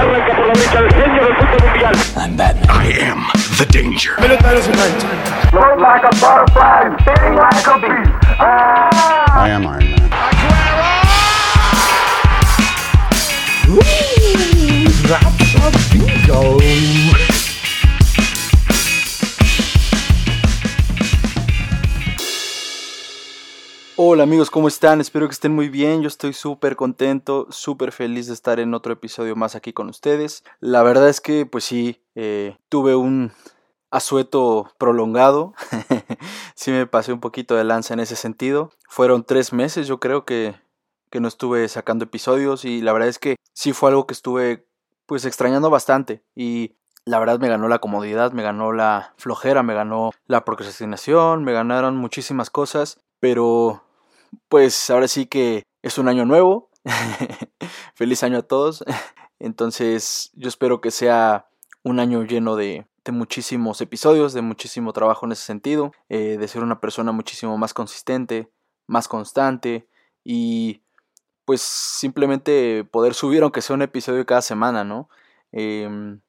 Arranca por la derecha el genio del fútbol mundial. I'm Batman. I am the danger. Float like a butterfly, sting like a bee. Ah! I am Iron Man. Hola amigos, ¿cómo están? Espero que estén muy bien. Yo estoy súper contento, súper feliz de estar en otro episodio más aquí con ustedes. La verdad es que, pues sí, eh, tuve un asueto prolongado. sí me pasé un poquito de lanza en ese sentido. Fueron tres meses, yo creo que, que no estuve sacando episodios y la verdad es que sí fue algo que estuve pues extrañando bastante y la verdad me ganó la comodidad, me ganó la flojera, me ganó la procrastinación, me ganaron muchísimas cosas, pero pues ahora sí que es un año nuevo. Feliz año a todos. Entonces yo espero que sea un año lleno de, de muchísimos episodios, de muchísimo trabajo en ese sentido, eh, de ser una persona muchísimo más consistente, más constante y pues simplemente poder subir aunque sea un episodio cada semana, ¿no? Em,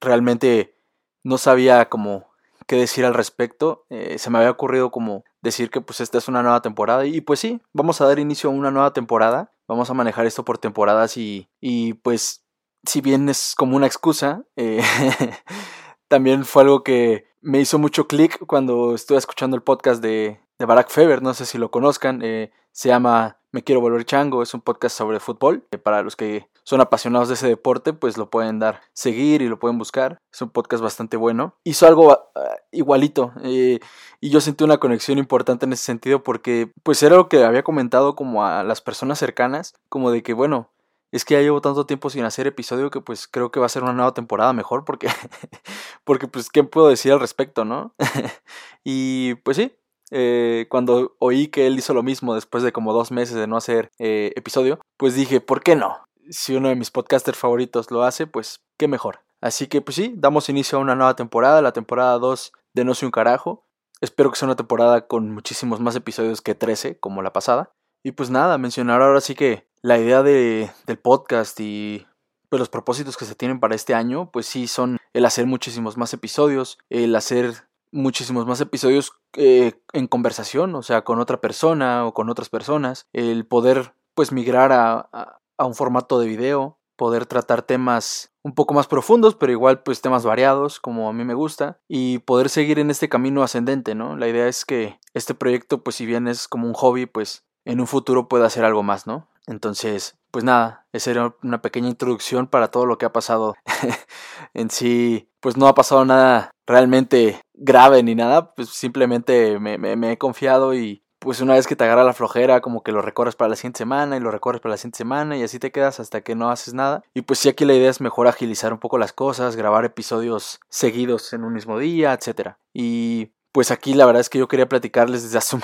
realmente no sabía como qué decir al respecto. Eh, se me había ocurrido como decir que pues esta es una nueva temporada y pues sí, vamos a dar inicio a una nueva temporada. Vamos a manejar esto por temporadas y, y pues si bien es como una excusa, eh, también fue algo que me hizo mucho clic cuando estuve escuchando el podcast de, de Barack Feber, no sé si lo conozcan, eh, se llama Me Quiero Volver Chango, es un podcast sobre fútbol, para los que son apasionados de ese deporte, pues lo pueden dar seguir y lo pueden buscar, es un podcast bastante bueno. Hizo algo uh, igualito eh, y yo sentí una conexión importante en ese sentido porque pues era lo que había comentado como a las personas cercanas, como de que bueno, es que ya llevo tanto tiempo sin hacer episodio que pues creo que va a ser una nueva temporada mejor porque porque pues qué puedo decir al respecto, ¿no? y pues sí, eh, cuando oí que él hizo lo mismo después de como dos meses de no hacer eh, episodio, pues dije, ¿por qué no? Si uno de mis podcasters favoritos lo hace, pues qué mejor. Así que pues sí, damos inicio a una nueva temporada, la temporada 2 de No soy un carajo. Espero que sea una temporada con muchísimos más episodios que 13, como la pasada. Y pues nada, mencionar ahora sí que la idea de, del podcast y pues los propósitos que se tienen para este año, pues sí son el hacer muchísimos más episodios, el hacer muchísimos más episodios eh, en conversación, o sea, con otra persona o con otras personas, el poder pues migrar a, a, a un formato de video, poder tratar temas un poco más profundos, pero igual pues temas variados, como a mí me gusta, y poder seguir en este camino ascendente, ¿no? La idea es que este proyecto, pues si bien es como un hobby, pues en un futuro pueda hacer algo más, ¿no? Entonces, pues nada, esa era una pequeña introducción para todo lo que ha pasado. en sí, pues no ha pasado nada realmente grave ni nada, pues simplemente me, he confiado y pues una vez que te agarra la flojera, como que lo recorres para la siguiente semana y lo recorres para la siguiente semana y así te quedas hasta que no haces nada. Y pues sí, aquí la idea es mejor agilizar un poco las cosas, grabar episodios seguidos en un mismo día, etc. Y pues aquí la verdad es que yo quería platicarles desde hace un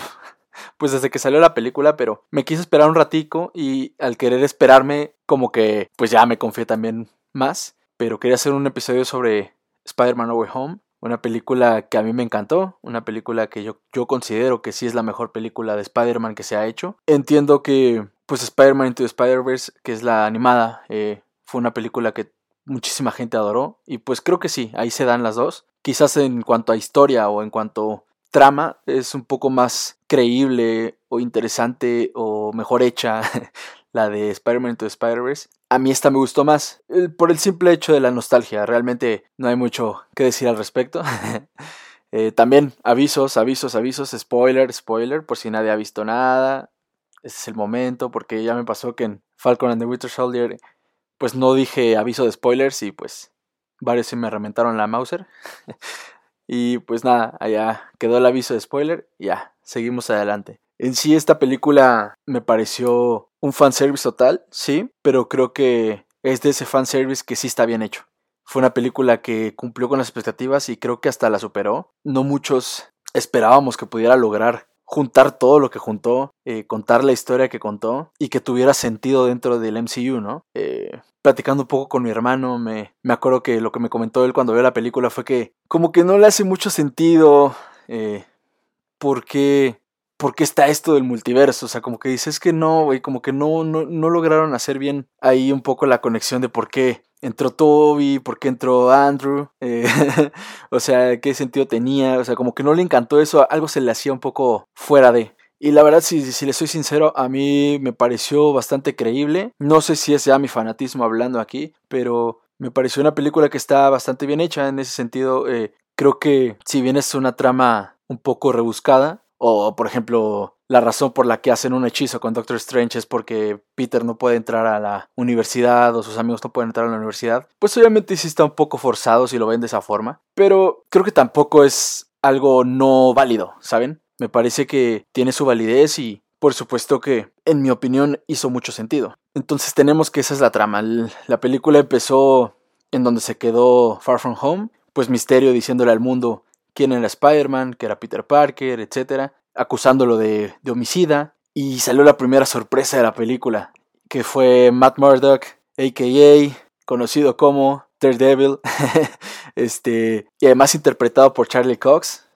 pues desde que salió la película, pero me quise esperar un ratico y al querer esperarme, como que pues ya me confié también más, pero quería hacer un episodio sobre Spider-Man No Way Home, una película que a mí me encantó, una película que yo, yo considero que sí es la mejor película de Spider-Man que se ha hecho. Entiendo que pues Spider-Man Into the Spider-Verse, que es la animada, eh, fue una película que muchísima gente adoró y pues creo que sí, ahí se dan las dos. Quizás en cuanto a historia o en cuanto trama es un poco más creíble o interesante o mejor hecha la de Spider-Man Into Spider-Verse. A mí esta me gustó más por el simple hecho de la nostalgia. Realmente no hay mucho que decir al respecto. eh, también avisos, avisos, avisos, spoiler, spoiler, por si nadie ha visto nada. Ese es el momento, porque ya me pasó que en Falcon and the Winter Soldier pues no dije aviso de spoilers y pues varios se me reventaron la Mauser. Y pues nada, allá quedó el aviso de spoiler ya, seguimos adelante. En sí esta película me pareció un fanservice total, sí, pero creo que es de ese fanservice que sí está bien hecho. Fue una película que cumplió con las expectativas y creo que hasta la superó. No muchos esperábamos que pudiera lograr juntar todo lo que juntó, eh, contar la historia que contó y que tuviera sentido dentro del MCU, ¿no? Eh, platicando un poco con mi hermano, me, me acuerdo que lo que me comentó él cuando vio la película fue que como que no le hace mucho sentido eh, porque ¿por qué está esto del multiverso? O sea, como que dices que no, güey, como que no, no, lograron hacer bien ahí un poco la conexión de por qué entró Toby, por qué entró Andrew, eh, o sea, qué sentido tenía, o sea, como que no le encantó eso, algo se le hacía un poco fuera de. Y la verdad, si, si le soy sincero, a mí me pareció bastante creíble. No sé si es ya mi fanatismo hablando aquí, pero me pareció una película que está bastante bien hecha en ese sentido. Eh, creo que si bien es una trama un poco rebuscada, o por ejemplo la razón por la que hacen un hechizo con Doctor Strange es porque Peter no puede entrar a la universidad o sus amigos no pueden entrar a la universidad, pues obviamente sí está un poco forzado si lo ven de esa forma, pero creo que tampoco es algo no válido, ¿saben? Me parece que tiene su validez y por supuesto que en mi opinión hizo mucho sentido. Entonces tenemos que esa es la trama. La película empezó en donde se quedó Far From Home, pues Misterio diciéndole al mundo quién era Spider-Man, que era Peter Parker, etc., acusándolo de, homicida. Y salió la primera sorpresa de la película, que fue Matt Murdock, a.k.a., conocido como Daredevil, este, y además interpretado por Charlie Cox.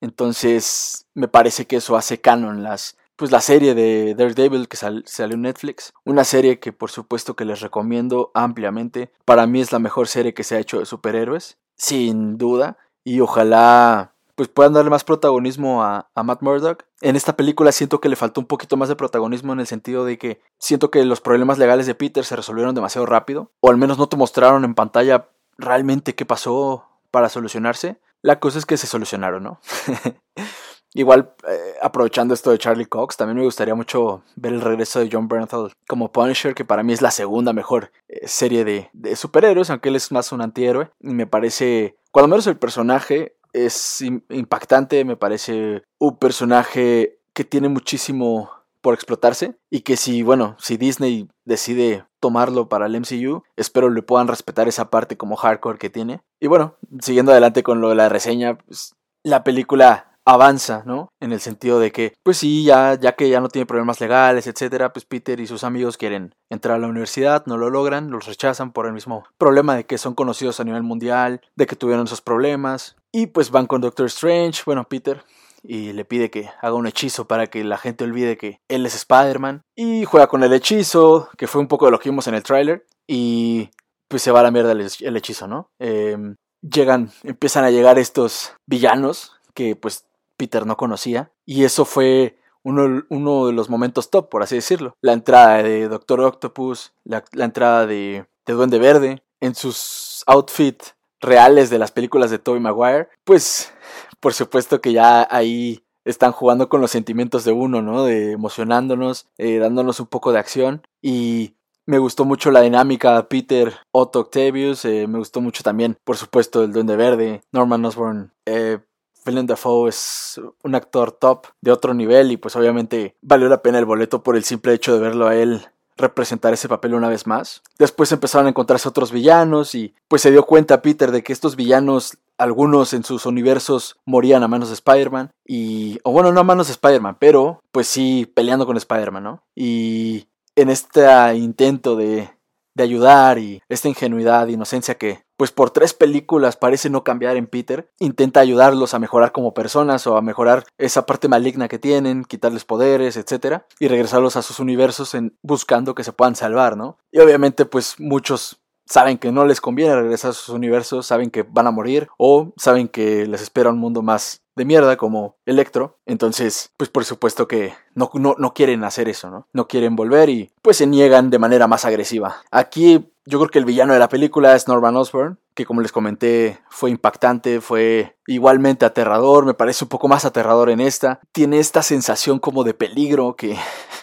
Entonces, me parece que eso hace canon las, pues la serie de Daredevil que salió en Netflix. Una serie que por supuesto que les recomiendo ampliamente. Para mí es la mejor serie que se ha hecho de superhéroes, sin duda y ojalá pues puedan darle más protagonismo a, Matt Murdock. En esta película siento que le faltó un poquito más de protagonismo en el sentido de que siento que los problemas legales de Peter se resolvieron demasiado rápido, o al menos no te mostraron en pantalla realmente qué pasó para solucionarse. La cosa es que se solucionaron, ¿no? Igual, eh, aprovechando esto de Charlie Cox, también me gustaría mucho ver el regreso de John Bernthal como Punisher, que para mí es la segunda mejor eh, serie de, de, superhéroes, aunque él es más un antihéroe. Me parece, cuando menos el personaje es impactante, me parece un personaje que tiene muchísimo por explotarse y que si, bueno, si Disney decide tomarlo para el MCU, espero le puedan respetar esa parte como hardcore que tiene. Y bueno, siguiendo adelante con lo de la reseña, pues, la película avanza, ¿no? En el sentido de que, pues sí, ya, ya que ya no tiene problemas legales, etcétera, pues Peter y sus amigos quieren entrar a la universidad, no lo logran, los rechazan por el mismo problema de que son conocidos a nivel mundial, de que tuvieron esos problemas, y pues van con Doctor Strange, bueno, Peter, y le pide que haga un hechizo para que la gente olvide que él es Spider-Man, y juega con el hechizo, que fue un poco de lo que vimos en el tráiler, y pues se va a la mierda el, hechizo, ¿no? Em, llegan, empiezan a llegar estos villanos que pues Peter no conocía. Y eso fue uno, de los momentos top, por así decirlo. La entrada de Doctor Octopus, la, entrada de, de, Duende Verde, en sus outfits reales de las películas de Tobey Maguire. Pues, por supuesto que ya ahí están jugando con los sentimientos de uno, ¿no? De emocionándonos, eh, dándonos un poco de acción. Y me gustó mucho la dinámica Peter Otto Octavius. Eh, me gustó mucho también, por supuesto, el Duende Verde, Norman Osborn. Eh, Willem Dafoe es un actor top de otro nivel y pues obviamente valió la pena el boleto por el simple hecho de verlo a él representar ese papel una vez más. Después empezaron a encontrarse otros villanos y pues se dio cuenta Peter de que estos villanos, algunos en sus universos morían a manos de Spider-Man y, o bueno, no a manos de Spider-Man, pero pues sí peleando con Spider-Man, ¿no? Y en este intento de, de ayudar y esta ingenuidad, inocencia que pues por tres películas parece no cambiar en Peter, intenta ayudarlos a mejorar como personas o a mejorar esa parte maligna que tienen, quitarles poderes, etc. Y regresarlos a sus universos en, buscando que se puedan salvar, ¿no? Y obviamente pues muchos saben que no les conviene regresar a sus universos, saben que van a morir o saben que les espera un mundo más de mierda como Electro. Entonces, pues por supuesto que no, no, no quieren hacer eso, ¿no? No quieren volver y pues se niegan de manera más agresiva. Aquí yo creo que el villano de la película es Norman Osborn, que como les comenté fue impactante, fue igualmente aterrador, me parece un poco más aterrador en esta. Tiene esta sensación como de peligro que,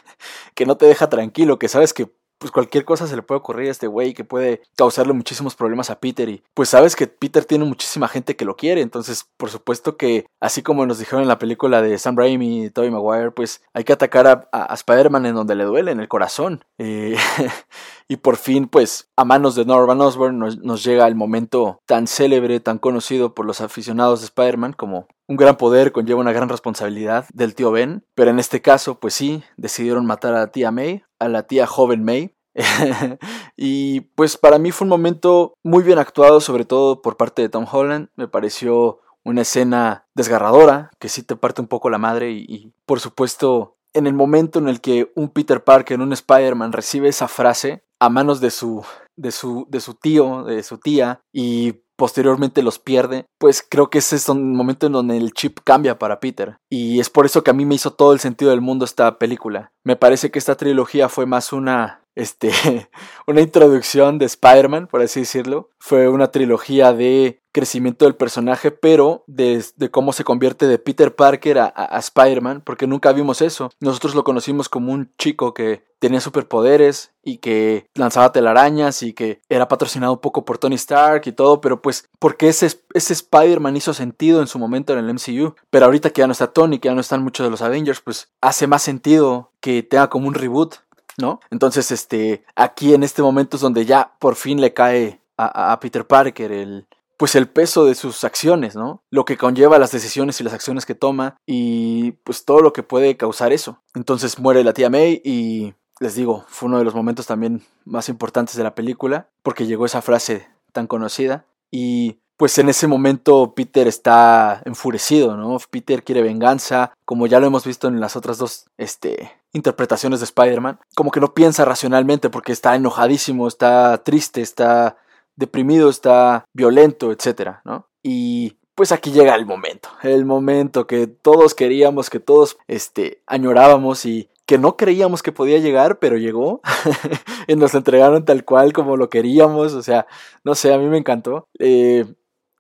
que no te deja tranquilo, que sabes que pues cualquier cosa se le puede ocurrir a este güey que puede causarle muchísimos problemas a Peter y pues sabes que Peter tiene muchísima gente que lo quiere, entonces por supuesto que así como nos dijeron en la película de Sam Raimi y Tobey Maguire, pues hay que atacar a, Spider-Man en donde le duele, en el corazón. Eh, y por fin pues a manos de Norman Osborn nos, nos llega el momento tan célebre, tan conocido por los aficionados de Spider-Man como un gran poder conlleva una gran responsabilidad del tío Ben, pero en este caso, pues sí, decidieron matar a tía May, a la tía joven May. y pues para mí fue un momento muy bien actuado, sobre todo por parte de Tom Holland. Me pareció una escena desgarradora que sí te parte un poco la madre y, por supuesto en el momento en el que un Peter Parker, un Spider-Man recibe esa frase a manos de su, de su, de su tío, de su tía y posteriormente los pierde, pues creo que ese es un momento en donde el chip cambia para Peter. Y es por eso que a mí me hizo todo el sentido del mundo esta película. Me parece que esta trilogía fue más una, este, una introducción de Spider-Man, por así decirlo. Fue una trilogía de crecimiento del personaje, pero de, cómo se convierte de Peter Parker a, a Spider-Man, porque nunca vimos eso. Nosotros lo conocimos como un chico que tenía superpoderes y que lanzaba telarañas y que era patrocinado un poco por Tony Stark y todo, pero pues porque ese, ese Spider-Man hizo sentido en su momento en el MCU, pero ahorita que ya no está Tony, que ya no están muchos de los Avengers, pues hace más sentido que tenga como un reboot, ¿no? Entonces, este, aquí en este momento es donde ya por fin le cae a, a Peter Parker el, pues el peso de sus acciones, ¿no? Lo que conlleva las decisiones y las acciones que toma y pues todo lo que puede causar eso. Entonces muere la tía May y les digo, fue uno de los momentos también más importantes de la película porque llegó esa frase tan conocida y pues en ese momento Peter está enfurecido, ¿no? Peter quiere venganza, como ya lo hemos visto en las otras dos este, interpretaciones de Spider-Man, como que no piensa racionalmente porque está enojadísimo, está triste, está deprimido, está violento, etcétera, ¿no? Y pues aquí llega el momento, el momento que todos queríamos, que todos este, añorábamos y que no creíamos que podía llegar, pero llegó y nos entregaron tal cual como lo queríamos, o sea, no sé, a mí me encantó. Eh,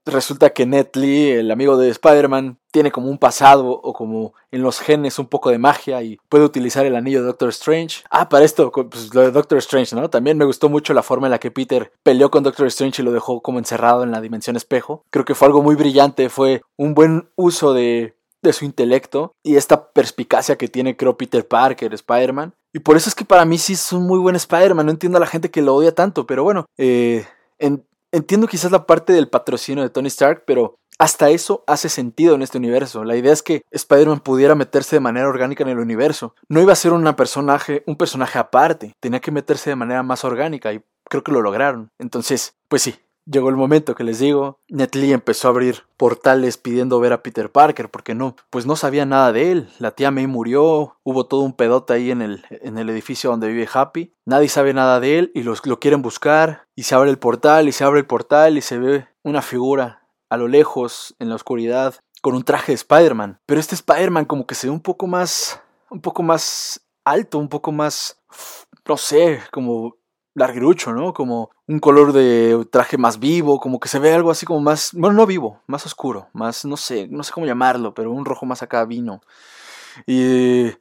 resulta que Ned Lee, el amigo de Spider-Man, tiene como un pasado o como en los genes un poco de magia y puede utilizar el anillo de Doctor Strange. Ah, para esto, pues lo de Doctor Strange, ¿no? También me gustó mucho la forma en la que Peter peleó con Doctor Strange y lo dejó como encerrado en la dimensión espejo. Creo que fue algo muy brillante, fue un buen uso de, de su intelecto y esta perspicacia que tiene, creo, Peter Parker, Spider-Man. Y por eso es que para mí sí es un muy buen Spider-Man. No entiendo a la gente que lo odia tanto, pero bueno, eh, en, Entiendo quizás la parte del patrocinio de Tony Stark, pero hasta eso hace sentido en este universo. La idea es que Spider-Man pudiera meterse de manera orgánica en el universo. No iba a ser una personaje, un personaje aparte, tenía que meterse de manera más orgánica y creo que lo lograron. Entonces, pues sí, Llegó el momento que les digo, Netley empezó a abrir portales pidiendo ver a Peter Parker, porque no, pues no sabía nada de él. La tía May murió, hubo todo un pedote ahí en el, en el edificio donde vive Happy. Nadie sabe nada de él y los, lo quieren buscar. Y se abre el portal y se abre el portal y se ve una figura a lo lejos, en la oscuridad, con un traje de Spider-Man. Pero este Spider-Man como que se ve un poco más, un poco más alto, un poco más, no sé, como larguirucho, ¿no? Como un color de traje más vivo, como que se ve algo así como más, bueno, no vivo, más oscuro, más, no sé, no sé cómo llamarlo, pero un rojo más acá vino. Y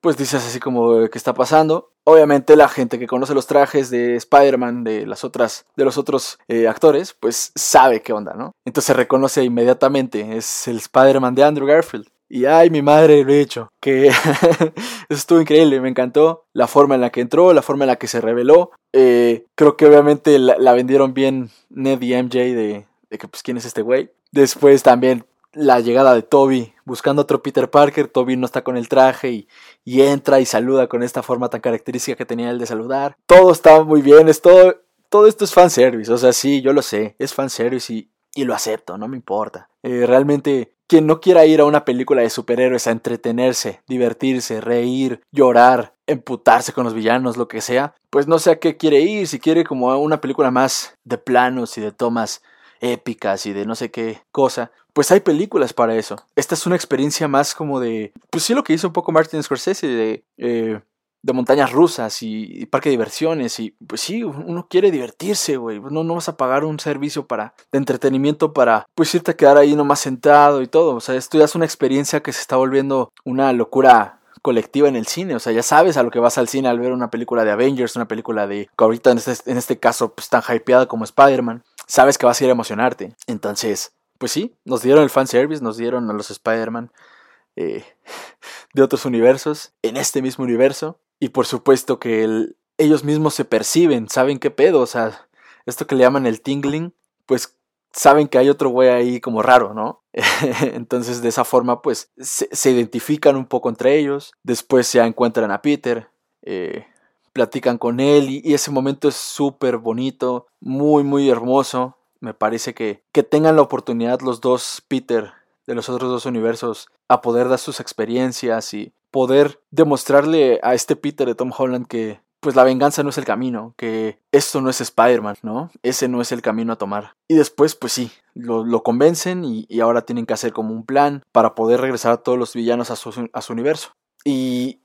pues dices así como, ¿qué está pasando? Obviamente la gente que conoce los trajes de Spider-Man, de las otras, de los otros eh, actores, pues sabe qué onda, ¿no? Entonces reconoce inmediatamente, es el Spider-Man de Andrew Garfield. Y ay, mi madre lo he hecho. Que eso estuvo increíble, me encantó la forma en la que entró, la forma en la que se reveló. Eh, creo que obviamente la, vendieron bien Ned y MJ de, de que pues quién es este güey. Después también la llegada de Toby buscando otro Peter Parker. Toby no está con el traje y, y, entra y saluda con esta forma tan característica que tenía él de saludar. Todo está muy bien, es todo, todo esto es fanservice. O sea, sí, yo lo sé, es fanservice y, y lo acepto, no me importa. Eh, realmente quien no quiera ir a una película de superhéroes a entretenerse, divertirse, reír, llorar, emputarse con los villanos, lo que sea, pues no sé a qué quiere ir, si quiere como a una película más de planos y de tomas épicas y de no sé qué cosa, pues hay películas para eso. Esta es una experiencia más como de, pues sí lo que hizo un poco Martin Scorsese, de eh, de montañas rusas y, parque de diversiones y pues sí, uno quiere divertirse, güey, no, no vas a pagar un servicio para de entretenimiento para pues irte a quedar ahí nomás sentado y todo, o sea, esto ya es una experiencia que se está volviendo una locura colectiva en el cine, o sea, ya sabes a lo que vas al cine al ver una película de Avengers, una película de ahorita en este, en este caso pues tan hypeada como Spider-Man, sabes que vas a ir a emocionarte, entonces, pues sí, nos dieron el fanservice, nos dieron a los Spider-Man eh, de otros universos en este mismo universo y por supuesto que ellos mismos se perciben, saben qué pedo, o sea, esto que le llaman el tingling, pues saben que hay otro güey ahí como raro, ¿no? Entonces de esa forma pues se, identifican un poco entre ellos, después se encuentran a Peter, eh, platican con él y, ese momento es súper bonito, muy muy hermoso. Me parece que, que tengan la oportunidad los dos Peter de los otros dos universos a poder dar sus experiencias y poder demostrarle a este Peter de Tom Holland que pues la venganza no es el camino, que esto no es Spider-Man, ¿no? Ese no es el camino a tomar. Y después, pues sí, lo, convencen y, ahora tienen que hacer como un plan para poder regresar a todos los villanos a su, a su universo. Y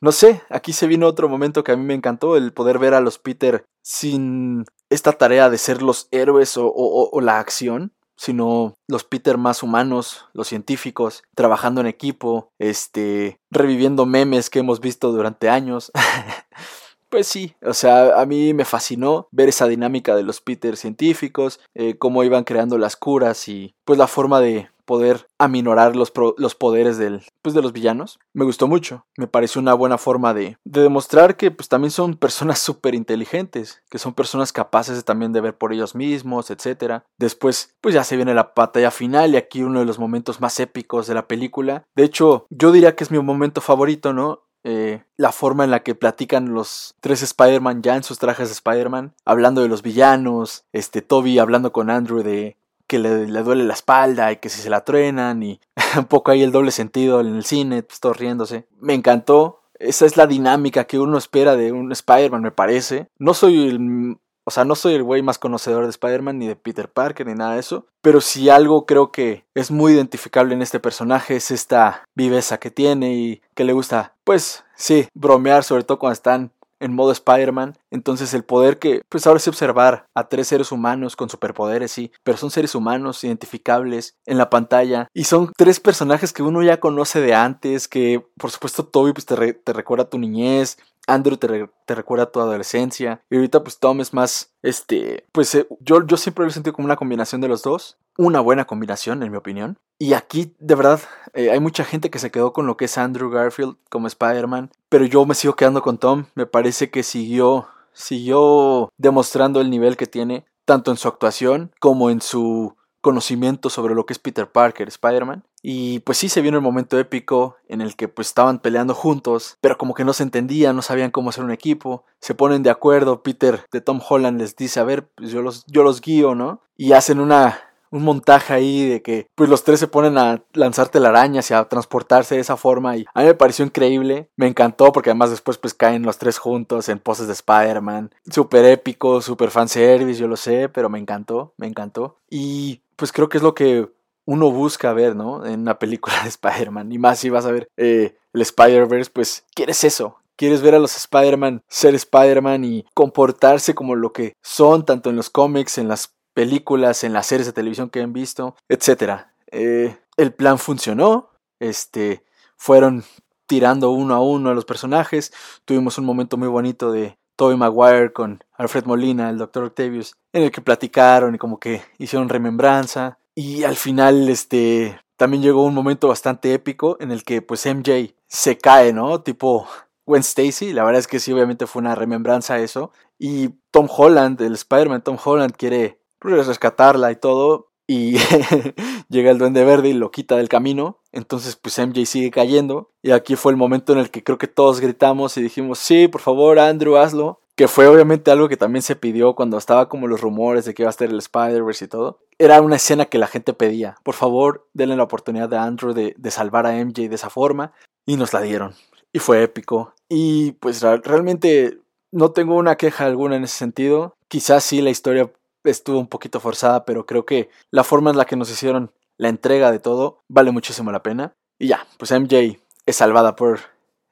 no sé, aquí se vino otro momento que a mí me encantó, el poder ver a los Peter sin esta tarea de ser los héroes o la acción, sino los Peter más humanos, los científicos, trabajando en equipo, este, reviviendo memes que hemos visto durante años. Pues sí, o sea, a mí me fascinó ver esa dinámica de los Peter científicos, eh, cómo iban creando las curas y pues la forma de poder aminorar los, los poderes pues, de los villanos. Me gustó mucho, me pareció una buena forma de, de demostrar que pues también son personas súper inteligentes, que son personas capaces también de ver por ellos mismos, etc. Después pues ya se viene la batalla final y aquí uno de los momentos más épicos de la película. De hecho, yo diría que es mi momento favorito, ¿no? Eh, la forma en la que platican los tres Spider-Man ya en sus trajes de Spider-Man, hablando de los villanos, este Toby hablando con Andrew de que le, duele la espalda y que si se la truenan y un poco ahí el doble sentido en el cine, pues todo riéndose. Me encantó. Esa es la dinámica que uno espera de un Spider-Man, me parece. No soy el o sea, no soy el güey más conocedor de Spider-Man ni de Peter Parker ni nada de eso. Pero si algo creo que es muy identificable en este personaje es esta viveza que tiene y que le gusta, pues sí, bromear, sobre todo cuando están en modo Spider-Man. Entonces el poder que, pues ahora sí observar a tres seres humanos con superpoderes, sí, pero son seres humanos identificables en la pantalla. Y son tres personajes que uno ya conoce de antes, que por supuesto Toby pues, te, te recuerda a tu niñez, Andrew te, recuerda a tu adolescencia. Y ahorita pues Tom es más, este, pues eh, yo, yo siempre lo he sentido como una combinación de los dos. Una buena combinación, en mi opinión. Y aquí, de verdad, eh, hay mucha gente que se quedó con lo que es Andrew Garfield como Spider-Man. Pero yo me sigo quedando con Tom. Me parece que siguió, siguió demostrando el nivel que tiene, tanto en su actuación como en su conocimiento sobre lo que es Peter Parker, Spider-Man. Y pues sí se vino el momento épico en el que pues estaban peleando juntos, pero como que no se entendían, no sabían cómo hacer un equipo. Se ponen de acuerdo, Peter de Tom Holland les dice, a ver, pues yo los, yo los guío, ¿no? Y hacen una, un montaje ahí de que pues los tres se ponen a lanzar telarañas y a transportarse de esa forma y a mí me pareció increíble, me encantó porque además después pues caen los tres juntos en poses de Spider-Man, súper épico, súper fanservice, yo lo sé, pero me encantó, me encantó y pues creo que es lo que uno busca ver, ¿no? En una película de Spider-Man. Y más si vas a ver eh, el Spider-Verse, pues quieres eso. Quieres ver a los Spider-Man ser Spider-Man y comportarse como lo que son, tanto en los cómics, en las películas, en las series de televisión que han visto, etc. Eh, el plan funcionó. Este, fueron tirando uno a uno a los personajes. Tuvimos un momento muy bonito de Tobey Maguire con Alfred Molina, el Dr. Octavius, en el que platicaron y como que hicieron remembranza. Y al final, este, también llegó un momento bastante épico en el que pues MJ se cae, ¿no? Tipo Gwen Stacy, la verdad es que sí, obviamente fue una remembranza eso. Y Tom Holland, el Spider-Man Tom Holland quiere rescatarla y todo. Y llega el duende verde y lo quita del camino. Entonces pues MJ sigue cayendo. Y aquí fue el momento en el que creo que todos gritamos y dijimos, sí, por favor, Andrew, hazlo que fue obviamente algo que también se pidió cuando estaba como los rumores de que iba a estar el Spider-Verse y todo. Era una escena que la gente pedía. Por favor, denle la oportunidad a Andrew de, salvar a MJ de esa forma. Y nos la dieron. Y fue épico. Y pues realmente no tengo una queja alguna en ese sentido. Quizás sí la historia estuvo un poquito forzada, pero creo que la forma en la que nos hicieron la entrega de todo vale muchísimo la pena. Y ya, pues MJ es salvada por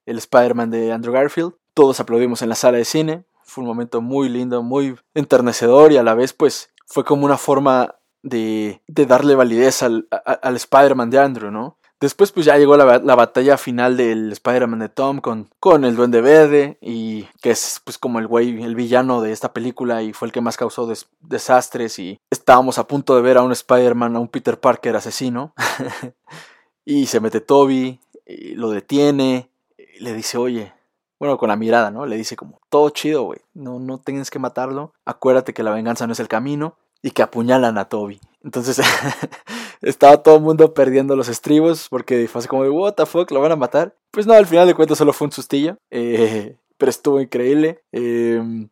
el Spider-Man de Andrew Garfield. Todos aplaudimos en la sala de cine. Fue un momento muy lindo, muy enternecedor y a la vez pues fue como una forma de, de darle validez al, al Spider-Man de Andrew, ¿no? Después pues ya llegó la, la batalla final del Spider-Man de Tom con, con el Duende Verde y que es pues como el güey, el villano de esta película y fue el que más causó desastres y estábamos a punto de ver a un Spider-Man, a un Peter Parker asesino y se mete Toby, lo detiene, le dice oye, bueno, con la mirada, ¿no? Le dice como, todo chido, güey, no, no tienes que matarlo, acuérdate que la venganza no es el camino y que apuñalan a Toby. Entonces estaba todo el mundo perdiendo los estribos porque fue así como de, what the fuck, lo van a matar. Pues no, al final de cuentas solo fue un sustillo, eh, pero estuvo increíble. Eh,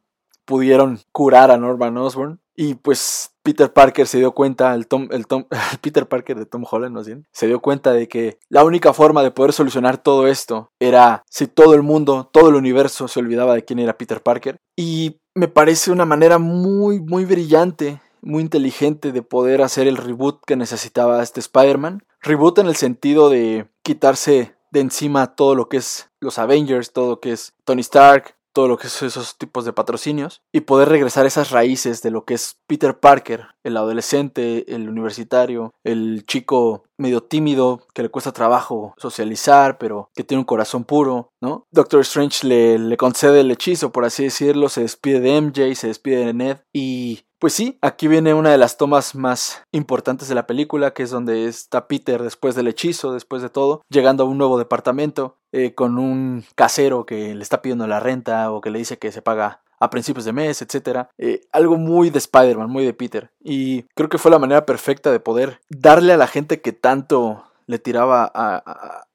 pudieron curar a Norman Osborn. Y pues Peter Parker se dio cuenta, el, Tom, el, Tom, Peter Parker de Tom Holland, ¿no? Se dio cuenta de que la única forma de poder solucionar todo esto era si todo el mundo, todo el universo se olvidaba de quién era Peter Parker. Y me parece una manera muy, muy brillante, muy inteligente de poder hacer el reboot que necesitaba este Spider-Man. Reboot en el sentido de quitarse de encima todo lo que es los Avengers, todo lo que es Tony Stark, todo lo que es esos tipos de patrocinios y poder regresar a esas raíces de lo que es Peter Parker, el adolescente, el universitario, el chico medio tímido que le cuesta trabajo socializar, pero que tiene un corazón puro, ¿no? Doctor Strange le, le concede el hechizo, por así decirlo, se despide de MJ, se despide de Ned y pues sí, aquí viene una de las tomas más importantes de la película, que es donde está Peter después del hechizo, después de todo, llegando a un nuevo departamento eh, con un casero que le está pidiendo la renta o que le dice que se paga a principios de mes, etc. Eh, algo muy de Spider-Man, muy de Peter. Y creo que fue la manera perfecta de poder darle a la gente que tanto le tiraba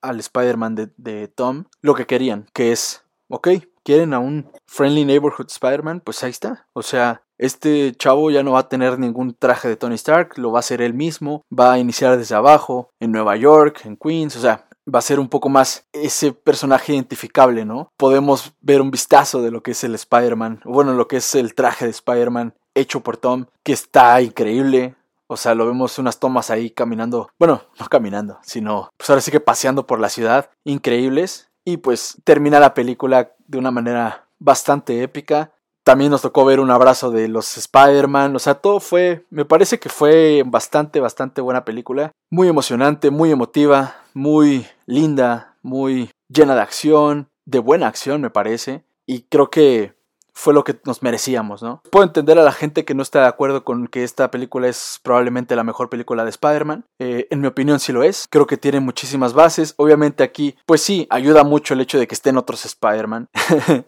al Spider-Man de, de Tom lo que querían, que es, ok, quieren a un Friendly Neighborhood Spider-Man, pues ahí está. O sea, este chavo ya no va a tener ningún traje de Tony Stark, lo va a hacer él mismo, va a iniciar desde abajo, en Nueva York, en Queens, o sea, va a ser un poco más ese personaje identificable, ¿no? Podemos ver un vistazo de lo que es el Spider-Man, bueno, lo que es el traje de Spider-Man hecho por Tom, que está increíble. O sea, lo vemos unas tomas ahí caminando, bueno, no caminando, sino pues ahora sí que paseando por la ciudad, increíbles. Y pues termina la película de una manera bastante épica. También nos tocó ver un abrazo de los Spider-Man. O sea, todo fue. Me parece que fue bastante, bastante buena película. Muy emocionante, muy emotiva, muy linda, muy llena de acción, de buena acción, me parece. Y creo que fue lo que nos merecíamos, ¿no? Puedo entender a la gente que no está de acuerdo con que esta película es probablemente la mejor película de Spider-Man. Eh, en mi opinión sí lo es. Creo que tiene muchísimas bases. Obviamente aquí, pues sí, ayuda mucho el hecho de que estén otros Spider-Man.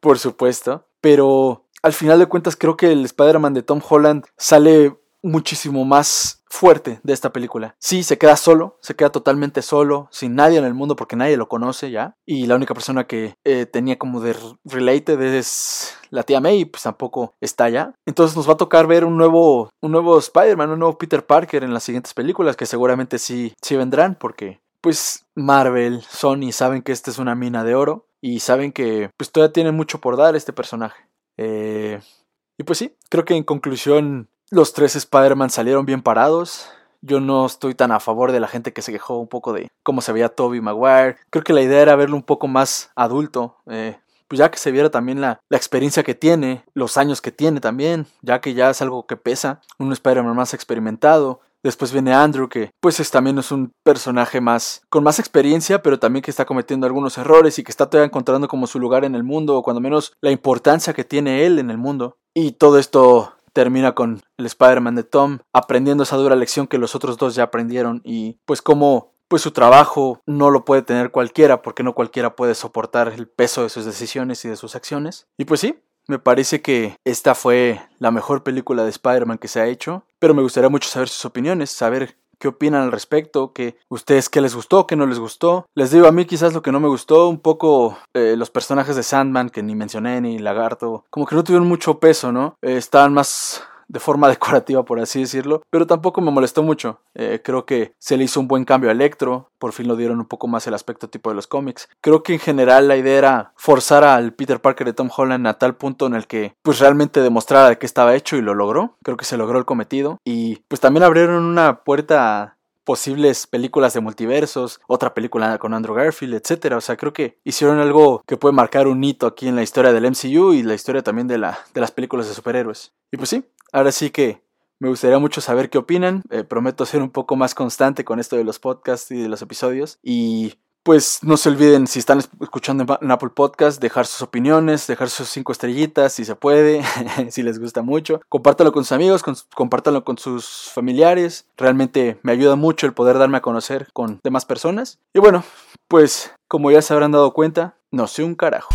Por supuesto pero al final de cuentas creo que el Spider-Man de Tom Holland sale muchísimo más fuerte de esta película. Sí, se queda solo, se queda totalmente solo, sin nadie en el mundo porque nadie lo conoce ya. Y la única persona que eh, tenía como de related es la tía May, pues tampoco está ya. Entonces nos va a tocar ver un nuevo, un nuevo Spider-Man, un nuevo Peter Parker en las siguientes películas que seguramente sí, sí vendrán porque pues Marvel, Sony saben que esta es una mina de oro y saben que pues todavía tiene mucho por dar este personaje. Eh, y pues sí, creo que en conclusión los tres Spider-Man salieron bien parados. Yo no estoy tan a favor de la gente que se quejó un poco de cómo se veía Toby Maguire. Creo que la idea era verlo un poco más adulto. Eh, pues ya que se viera también la, la, experiencia que tiene, los años que tiene también, ya que ya es algo que pesa, un Spider-Man más experimentado, Después viene Andrew, que pues es, también es un personaje más con más experiencia, pero también que está cometiendo algunos errores y que está todavía encontrando como su lugar en el mundo, o cuando menos la importancia que tiene él en el mundo. Y todo esto termina con el Spider-Man de Tom aprendiendo esa dura lección que los otros dos ya aprendieron y pues como pues su trabajo no lo puede tener cualquiera porque no cualquiera puede soportar el peso de sus decisiones y de sus acciones. Y pues sí, me parece que esta fue la mejor película de Spider-Man que se ha hecho, pero me gustaría mucho saber sus opiniones, saber qué opinan al respecto, que ustedes qué les gustó, qué no les gustó. Les digo a mí quizás lo que no me gustó, un poco eh, los personajes de Sandman, que ni mencioné, ni Lagarto, como que no tuvieron mucho peso, ¿no? Eh, estaban más de forma decorativa, por así decirlo, pero tampoco me molestó mucho. Eh, creo que se le hizo un buen cambio a Electro, por fin lo dieron un poco más el aspecto tipo de los cómics. Creo que en general la idea era forzar al Peter Parker de Tom Holland a tal punto en el que pues realmente demostrara de qué estaba hecho y lo logró. Creo que se logró el cometido y pues también abrieron una puerta posibles películas de multiversos, otra película con Andrew Garfield, etc. O sea, creo que hicieron algo que puede marcar un hito aquí en la historia del MCU y la historia también de, la, de las películas de superhéroes. Y pues sí, ahora sí que me gustaría mucho saber qué opinan. Eh, prometo ser un poco más constante con esto de los podcasts y de los episodios. Y pues no se olviden, si están escuchando en Apple Podcast, dejar sus opiniones, dejar sus cinco estrellitas, si se puede, si les gusta mucho. Compártalo con sus amigos, compártalo con sus familiares. Realmente me ayuda mucho el poder darme a conocer con demás personas. Y bueno, pues como ya se habrán dado cuenta, no sé un carajo.